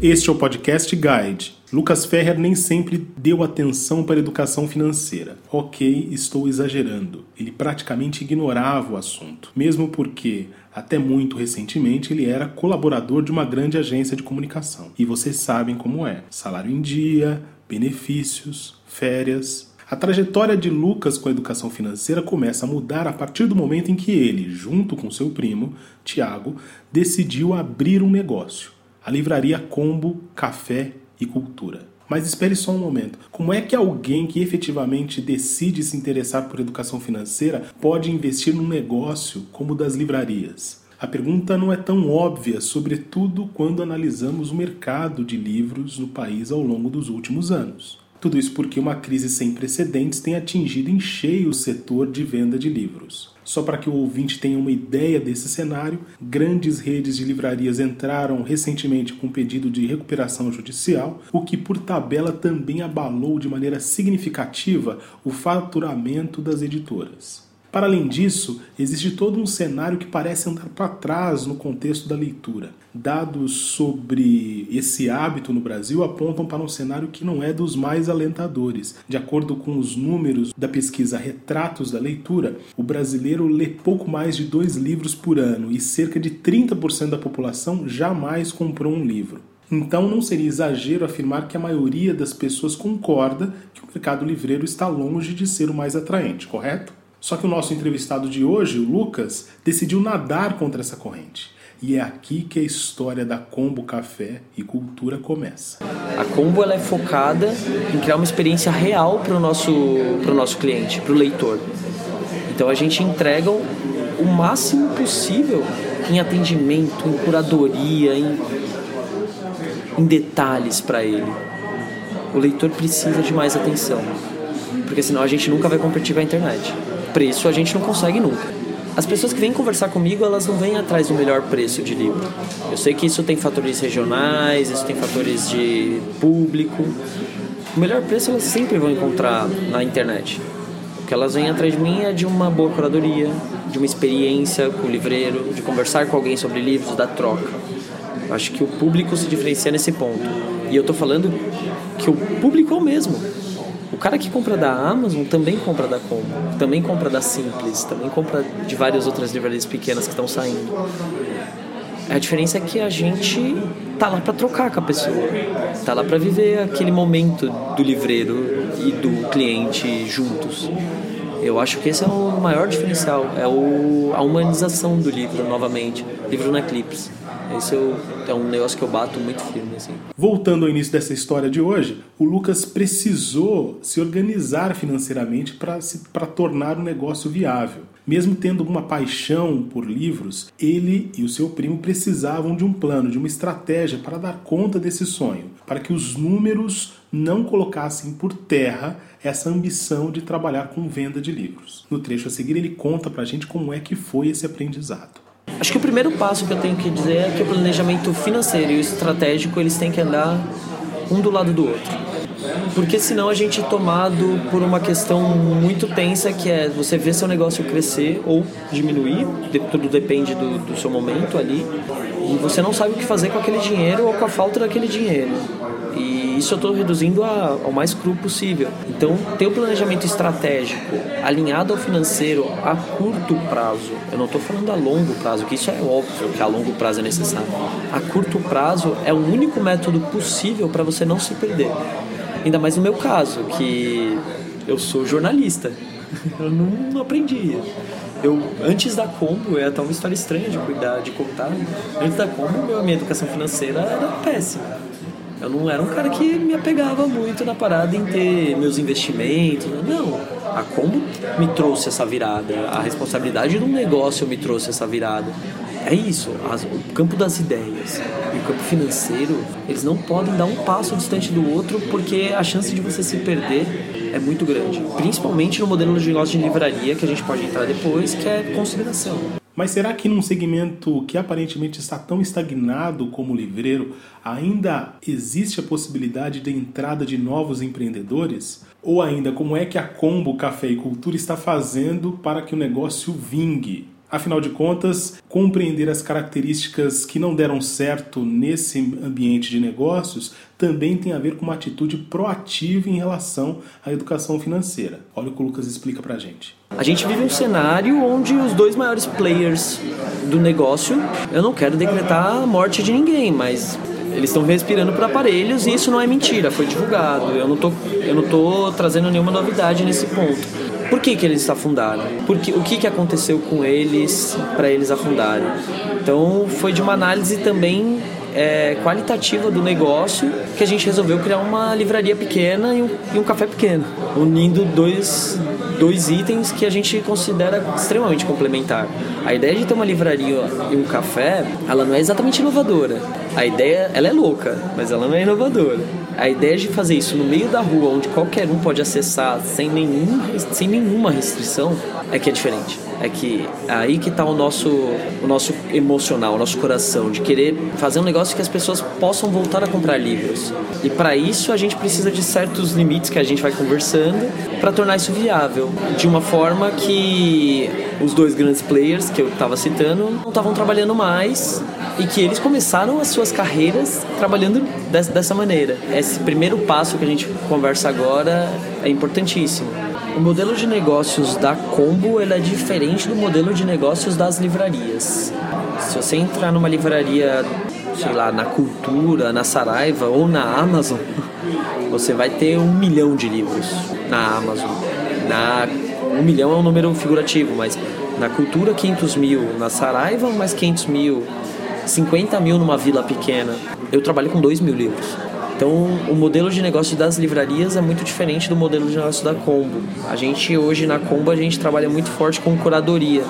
Este é o podcast Guide. Lucas Ferrer nem sempre deu atenção para a educação financeira. Ok, estou exagerando. Ele praticamente ignorava o assunto, mesmo porque, até muito recentemente, ele era colaborador de uma grande agência de comunicação. E vocês sabem como é: salário em dia, benefícios, férias. A trajetória de Lucas com a educação financeira começa a mudar a partir do momento em que ele, junto com seu primo, Tiago, decidiu abrir um negócio a livraria Combo, Café e Cultura. Mas espere só um momento. Como é que alguém que efetivamente decide se interessar por educação financeira pode investir num negócio como o das livrarias? A pergunta não é tão óbvia, sobretudo quando analisamos o mercado de livros no país ao longo dos últimos anos. Tudo isso porque uma crise sem precedentes tem atingido em cheio o setor de venda de livros. Só para que o ouvinte tenha uma ideia desse cenário, grandes redes de livrarias entraram recentemente com pedido de recuperação judicial, o que por tabela também abalou de maneira significativa o faturamento das editoras. Para além disso, existe todo um cenário que parece andar para trás no contexto da leitura. Dados sobre esse hábito no Brasil apontam para um cenário que não é dos mais alentadores. De acordo com os números da pesquisa Retratos da Leitura, o brasileiro lê pouco mais de dois livros por ano e cerca de 30% da população jamais comprou um livro. Então não seria exagero afirmar que a maioria das pessoas concorda que o mercado livreiro está longe de ser o mais atraente, correto? Só que o nosso entrevistado de hoje, o Lucas, decidiu nadar contra essa corrente. E é aqui que a história da Combo Café e Cultura começa. A Combo ela é focada em criar uma experiência real para o nosso, nosso cliente, para o leitor. Então a gente entrega o máximo possível em atendimento, em curadoria, em, em detalhes para ele. O leitor precisa de mais atenção, porque senão a gente nunca vai competir com a internet preço a gente não consegue nunca. As pessoas que vêm conversar comigo, elas não vêm atrás do melhor preço de livro. Eu sei que isso tem fatores regionais, isso tem fatores de público. O melhor preço elas sempre vão encontrar na internet. O que elas vêm atrás de mim é de uma boa curadoria, de uma experiência com o livreiro, de conversar com alguém sobre livros, da troca. Acho que o público se diferencia nesse ponto. E eu tô falando que o público é o mesmo. Cara que compra da Amazon também compra da Combo, também compra da Simples, também compra de várias outras livrarias pequenas que estão saindo. A diferença é que a gente tá lá para trocar com a pessoa, tá lá para viver aquele momento do livreiro e do cliente juntos. Eu acho que esse é o maior diferencial, é o, a humanização do livro novamente, livro na Eclipse. Esse é um negócio que eu bato muito firme. Assim. Voltando ao início dessa história de hoje, o Lucas precisou se organizar financeiramente para tornar o negócio viável. Mesmo tendo uma paixão por livros, ele e o seu primo precisavam de um plano, de uma estratégia para dar conta desse sonho, para que os números não colocassem por terra essa ambição de trabalhar com venda de livros. No trecho a seguir, ele conta para a gente como é que foi esse aprendizado. Acho que o primeiro passo que eu tenho que dizer é que o planejamento financeiro e o estratégico eles têm que andar um do lado do outro. Porque senão a gente é tomado por uma questão muito tensa que é você ver seu negócio crescer ou diminuir, tudo depende do, do seu momento ali, e você não sabe o que fazer com aquele dinheiro ou com a falta daquele dinheiro. Isso eu estou reduzindo a, ao mais cru possível. Então, ter o planejamento estratégico alinhado ao financeiro a curto prazo, eu não estou falando a longo prazo, que isso é óbvio que a longo prazo é necessário. A curto prazo é o único método possível para você não se perder. Ainda mais no meu caso, que eu sou jornalista. Eu não aprendi. Eu, antes da Combo, é até uma história estranha de cuidar, de contar. Antes da Combo, minha educação financeira era péssima. Eu não era um cara que me apegava muito na parada em ter meus investimentos. Não. A Combo me trouxe essa virada. A responsabilidade do negócio me trouxe essa virada. É isso. As, o campo das ideias e o campo financeiro, eles não podem dar um passo distante do outro porque a chance de você se perder é muito grande. Principalmente no modelo de negócio de livraria que a gente pode entrar depois, que é consideração. Mas será que num segmento que aparentemente está tão estagnado como o livreiro, ainda existe a possibilidade de entrada de novos empreendedores? Ou ainda, como é que a Combo Café e Cultura está fazendo para que o negócio vingue? Afinal de contas, compreender as características que não deram certo nesse ambiente de negócios também tem a ver com uma atitude proativa em relação à educação financeira. Olha o que o Lucas explica pra gente. A gente vive um cenário onde os dois maiores players do negócio, eu não quero decretar a morte de ninguém, mas eles estão respirando por aparelhos e isso não é mentira, foi divulgado. Eu não tô, eu não tô trazendo nenhuma novidade nesse ponto. Por que, que eles afundaram? Porque, o que, que aconteceu com eles para eles afundarem? Então foi de uma análise também é, qualitativa do negócio que a gente resolveu criar uma livraria pequena e um, e um café pequeno, unindo dois, dois itens que a gente considera extremamente complementar. A ideia de ter uma livraria e um café, ela não é exatamente inovadora. A ideia, ela é louca, mas ela não é inovadora. A ideia de fazer isso no meio da rua, onde qualquer um pode acessar sem, nenhum, sem nenhuma restrição, é que é diferente. É que é aí que está o nosso, o nosso emocional, o nosso coração, de querer fazer um negócio que as pessoas possam voltar a comprar livros. E para isso a gente precisa de certos limites que a gente vai conversando para tornar isso viável. De uma forma que os dois grandes players que eu estava citando não estavam trabalhando mais e que eles começaram as suas carreiras trabalhando dessa maneira. Esse primeiro passo que a gente conversa agora é importantíssimo. O modelo de negócios da Combo é diferente do modelo de negócios das livrarias. Se você entrar numa livraria, sei lá, na Cultura, na Saraiva ou na Amazon, você vai ter um milhão de livros na Amazon. Na, um milhão é um número figurativo, mas na Cultura 500 mil, na Saraiva mais 500 mil, 50 mil numa vila pequena. Eu trabalho com 2 mil livros. Então, o modelo de negócio das livrarias é muito diferente do modelo de negócio da Combo. A gente hoje na Combo a gente trabalha muito forte com curadoria,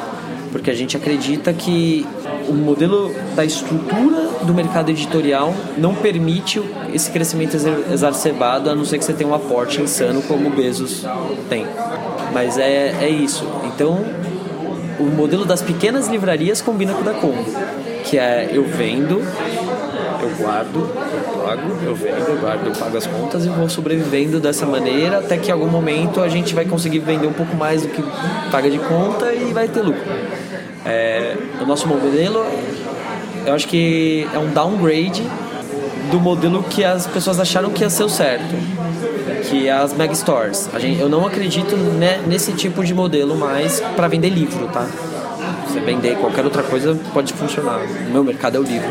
porque a gente acredita que o modelo da estrutura do mercado editorial não permite esse crescimento exacerbado, a não ser que você tenha um aporte insano como o Bezos tem. Mas é, é isso. Então, o modelo das pequenas livrarias combina com o da Combo, que é eu vendo, eu guardo, eu pago, eu vendo, eu guardo, eu pago as contas e vou sobrevivendo dessa maneira até que em algum momento a gente vai conseguir vender um pouco mais do que paga de conta e vai ter lucro. É, o nosso modelo, eu acho que é um downgrade do modelo que as pessoas acharam que ia ser o certo, que é as mega stores. A gente, eu não acredito nesse tipo de modelo mais para vender livro, tá? Você vender qualquer outra coisa pode funcionar. O meu mercado é o livro.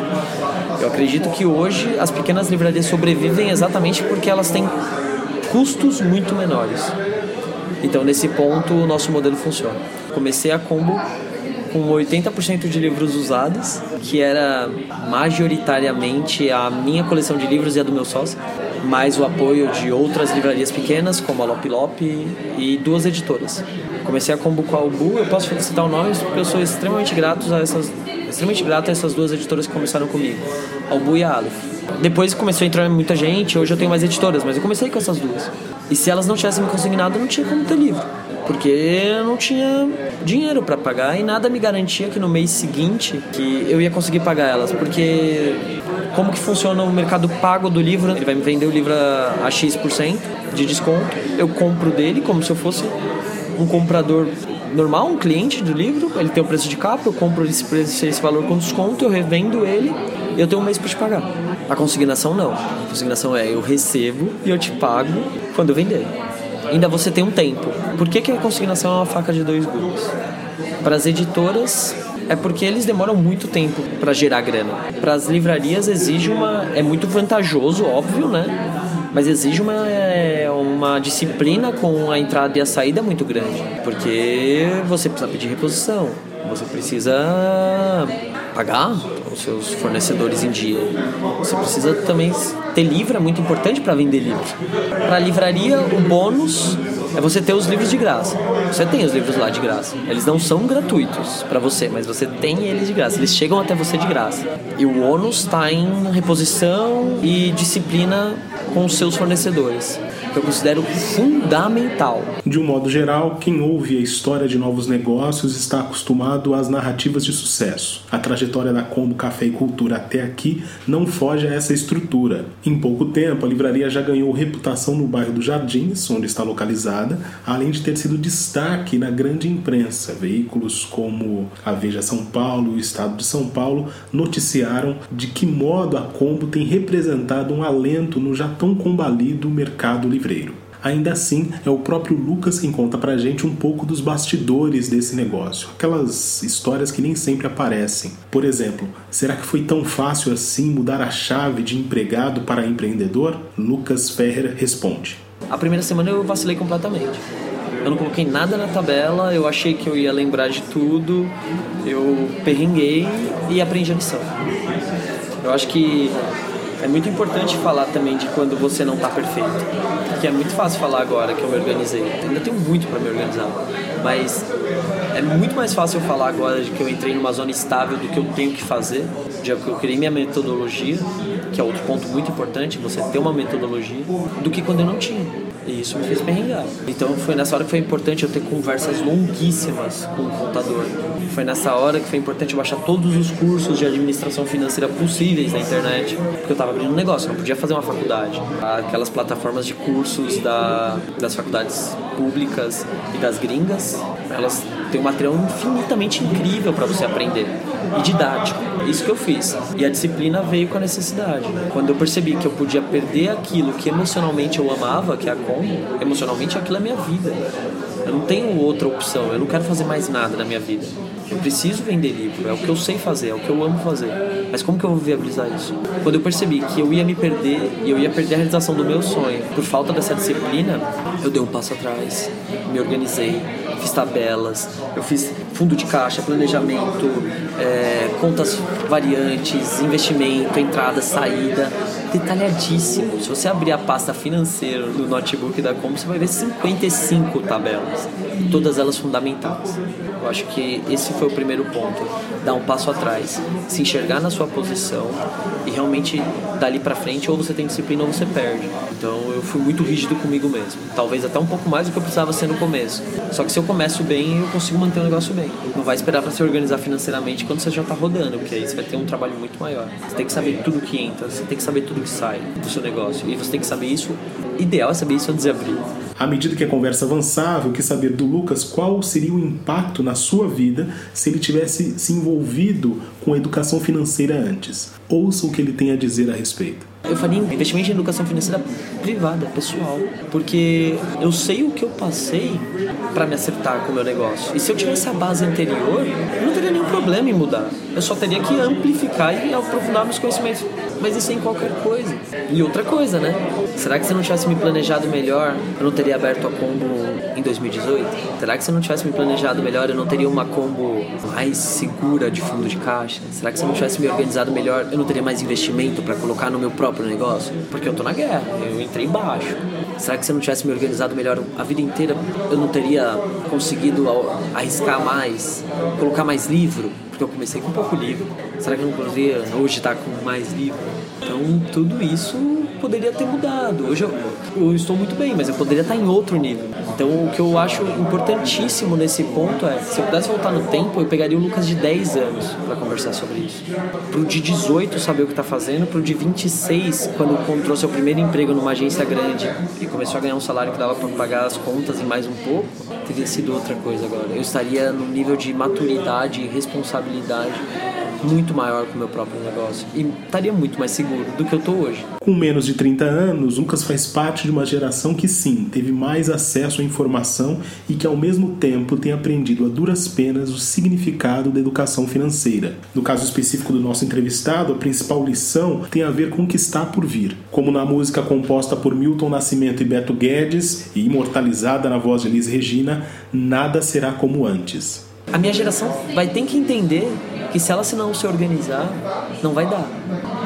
Eu acredito que hoje as pequenas livrarias sobrevivem exatamente porque elas têm custos muito menores. Então, nesse ponto, o nosso modelo funciona. Comecei a combo com 80% de livros usados, que era majoritariamente a minha coleção de livros e a do meu sócio, mais o apoio de outras livrarias pequenas, como a Lop Lop e duas editoras. Comecei a combo com a Albu, eu posso citar o nome porque eu sou extremamente grato a essas extremamente grato a essas duas editoras que começaram comigo, Albu e a Aleph. Depois começou a entrar muita gente, hoje eu tenho mais editoras, mas eu comecei com essas duas. E se elas não tivessem me consignado, não tinha como ter livro porque eu não tinha dinheiro para pagar e nada me garantia que no mês seguinte que eu ia conseguir pagar elas, porque como que funciona o mercado pago do livro? Ele vai me vender o livro a X% de desconto, eu compro dele como se eu fosse um comprador normal, um cliente do livro, ele tem o preço de capa, eu compro esse, preço, esse valor com desconto, eu revendo ele eu tenho um mês para te pagar. A consignação não. A consignação é eu recebo e eu te pago quando eu vender ainda você tem um tempo. Por que, que a consignação é uma faca de dois gumes? Para as editoras é porque eles demoram muito tempo para gerar grana. Para as livrarias exige uma é muito vantajoso, óbvio, né? Mas exige uma, é, uma disciplina com a entrada e a saída muito grande, porque você precisa pedir reposição, você precisa pagar os seus fornecedores em dia. Você precisa também ter livro, é muito importante para vender livro. Para a livraria, o bônus é você ter os livros de graça. Você tem os livros lá de graça. Eles não são gratuitos para você, mas você tem eles de graça. Eles chegam até você de graça. E o ônus está em reposição e disciplina com os seus fornecedores. Eu considero fundamental. De um modo geral, quem ouve a história de novos negócios está acostumado às narrativas de sucesso. A trajetória da Combo Café e Cultura até aqui não foge a essa estrutura. Em pouco tempo, a livraria já ganhou reputação no bairro dos Jardins, onde está localizada, além de ter sido destaque na grande imprensa. Veículos como a Veja São Paulo e o Estado de São Paulo noticiaram de que modo a Combo tem representado um alento no já tão combalido mercado livreiro. Ainda assim, é o próprio Lucas quem conta pra gente um pouco dos bastidores desse negócio, aquelas histórias que nem sempre aparecem. Por exemplo, será que foi tão fácil assim mudar a chave de empregado para empreendedor? Lucas Ferrer responde. A primeira semana eu vacilei completamente. Eu não coloquei nada na tabela, eu achei que eu ia lembrar de tudo, eu perrenguei e aprendi a lição. Eu acho que é muito importante falar também de quando você não está perfeito. Porque é muito fácil falar agora que eu me organizei. Ainda tenho muito para me organizar. Mas é muito mais fácil eu falar agora de que eu entrei numa zona estável do que eu tenho que fazer, de que eu criei minha metodologia, que é outro ponto muito importante, você ter uma metodologia, do que quando eu não tinha. E isso me fez perrengar. Então foi nessa hora que foi importante eu ter conversas longuíssimas com o contador. Foi nessa hora que foi importante eu baixar todos os cursos de administração financeira possíveis na internet, porque eu estava abrindo um negócio, eu não podia fazer uma faculdade. Aquelas plataformas de cursos da, das faculdades públicas e das gringas, elas têm um material infinitamente incrível para você aprender e didático. Isso que eu fiz. E a disciplina veio com a necessidade. Quando eu percebi que eu podia perder aquilo que emocionalmente eu amava, que é a como, emocionalmente aquilo é minha vida. Eu não tenho outra opção, eu não quero fazer mais nada na minha vida. Eu preciso vender livro, é o que eu sei fazer, é o que eu amo fazer. Mas como que eu vou viabilizar isso? Quando eu percebi que eu ia me perder e eu ia perder a realização do meu sonho por falta dessa disciplina, eu dei um passo atrás, me organizei, fiz tabelas, eu fiz fundo de caixa, planejamento, é, contas variantes, investimento, entrada, saída, detalhadíssimo. Se você abrir a pasta financeira do notebook da Como, você vai ver 55 tabelas, todas elas fundamentais. Eu acho que esse foi o primeiro ponto, dar um passo atrás, se enxergar na sua posição e realmente dali para frente ou você tem disciplina ou você perde. Então eu fui muito rígido comigo mesmo, talvez até um pouco mais do que eu precisava ser no começo. Só que se eu começo bem, eu consigo manter o negócio bem. Não vai esperar para se organizar financeiramente quando você já tá rodando, porque aí você vai ter um trabalho muito maior. Você tem que saber tudo que entra, você tem que saber tudo que sai do seu negócio. E você tem que saber isso, ideal é saber isso antes de abrir. À medida que a conversa avançava, eu quis saber do Lucas qual seria o impacto na sua vida se ele tivesse se envolvido com a educação financeira antes. Ouça o que ele tem a dizer a respeito. Eu faria investimento em educação financeira privada, pessoal, porque eu sei o que eu passei para me acertar com o meu negócio. E se eu tivesse a base anterior, eu não teria nenhum problema em mudar. Eu só teria que amplificar e aprofundar meus conhecimentos. Mas isso é em qualquer coisa. E outra coisa, né? Será que se eu não tivesse me planejado melhor, eu não teria aberto a combo em 2018? Será que se eu não tivesse me planejado melhor, eu não teria uma combo mais segura de fundo de caixa? Será que se eu não tivesse me organizado melhor, eu não teria mais investimento para colocar no meu próprio negócio? Porque eu tô na guerra, eu entrei baixo. Será que se eu não tivesse me organizado melhor a vida inteira, eu não teria conseguido arriscar mais, colocar mais livro? Porque eu comecei com pouco livro. Será que eu não poderia hoje estar com mais livro? Então, tudo isso poderia ter mudado. Hoje eu, eu, estou muito bem, mas eu poderia estar em outro nível. Então, o que eu acho importantíssimo nesse ponto é: se eu pudesse voltar no tempo, eu pegaria o Lucas de 10 anos para conversar sobre isso. Pro de 18 saber o que está fazendo, pro de 26, quando encontrou seu primeiro emprego numa agência grande e começou a ganhar um salário que dava para pagar as contas e mais um pouco, teria sido outra coisa agora. Eu estaria num nível de maturidade e responsabilidade muito maior com o meu próprio negócio e estaria muito mais seguro do que eu estou hoje. Com menos de 30 anos, Lucas faz parte de uma geração que sim, teve mais acesso à informação e que ao mesmo tempo tem aprendido a duras penas o significado da educação financeira. No caso específico do nosso entrevistado, a principal lição tem a ver com o que está por vir. Como na música composta por Milton Nascimento e Beto Guedes e imortalizada na voz de Elis Regina, nada será como antes. A minha geração vai ter que entender que se ela se não se organizar, não vai dar.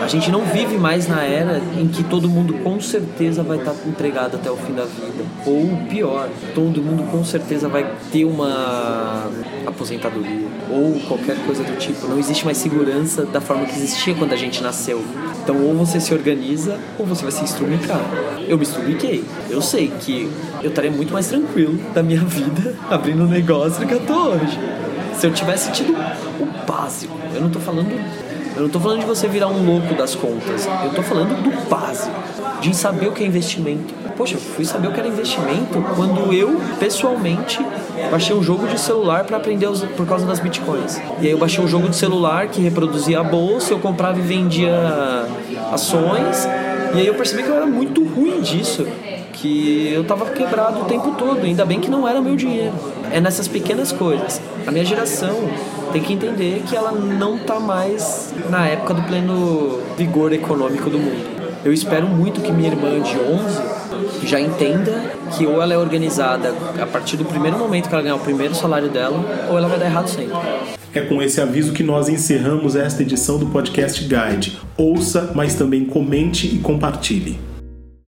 A gente não vive mais na era em que todo mundo com certeza vai estar empregado até o fim da vida. Ou pior, todo mundo com certeza vai ter uma aposentadoria ou qualquer coisa do tipo. Não existe mais segurança da forma que existia quando a gente nasceu. Então ou você se organiza ou você vai se instrumentar. eu me estubiquei. Eu sei que eu estaria muito mais tranquilo da minha vida abrindo um negócio do que eu tô hoje. Se eu tivesse tido o básico, eu não tô falando. Eu não tô falando de você virar um louco das contas. Eu tô falando do básico, de saber o que é investimento. Poxa, eu fui saber o que era investimento quando eu, pessoalmente, baixei um jogo de celular para aprender os, por causa das bitcoins. E aí eu baixei um jogo de celular que reproduzia a bolsa, eu comprava e vendia ações. E aí eu percebi que eu era muito ruim disso, que eu tava quebrado o tempo todo, ainda bem que não era meu dinheiro. É nessas pequenas coisas. A minha geração tem que entender que ela não tá mais na época do pleno vigor econômico do mundo. Eu espero muito que minha irmã de 11 já entenda que ou ela é organizada a partir do primeiro momento que ela ganhar o primeiro salário dela, ou ela vai dar errado sempre. É com esse aviso que nós encerramos esta edição do Podcast Guide. Ouça, mas também comente e compartilhe.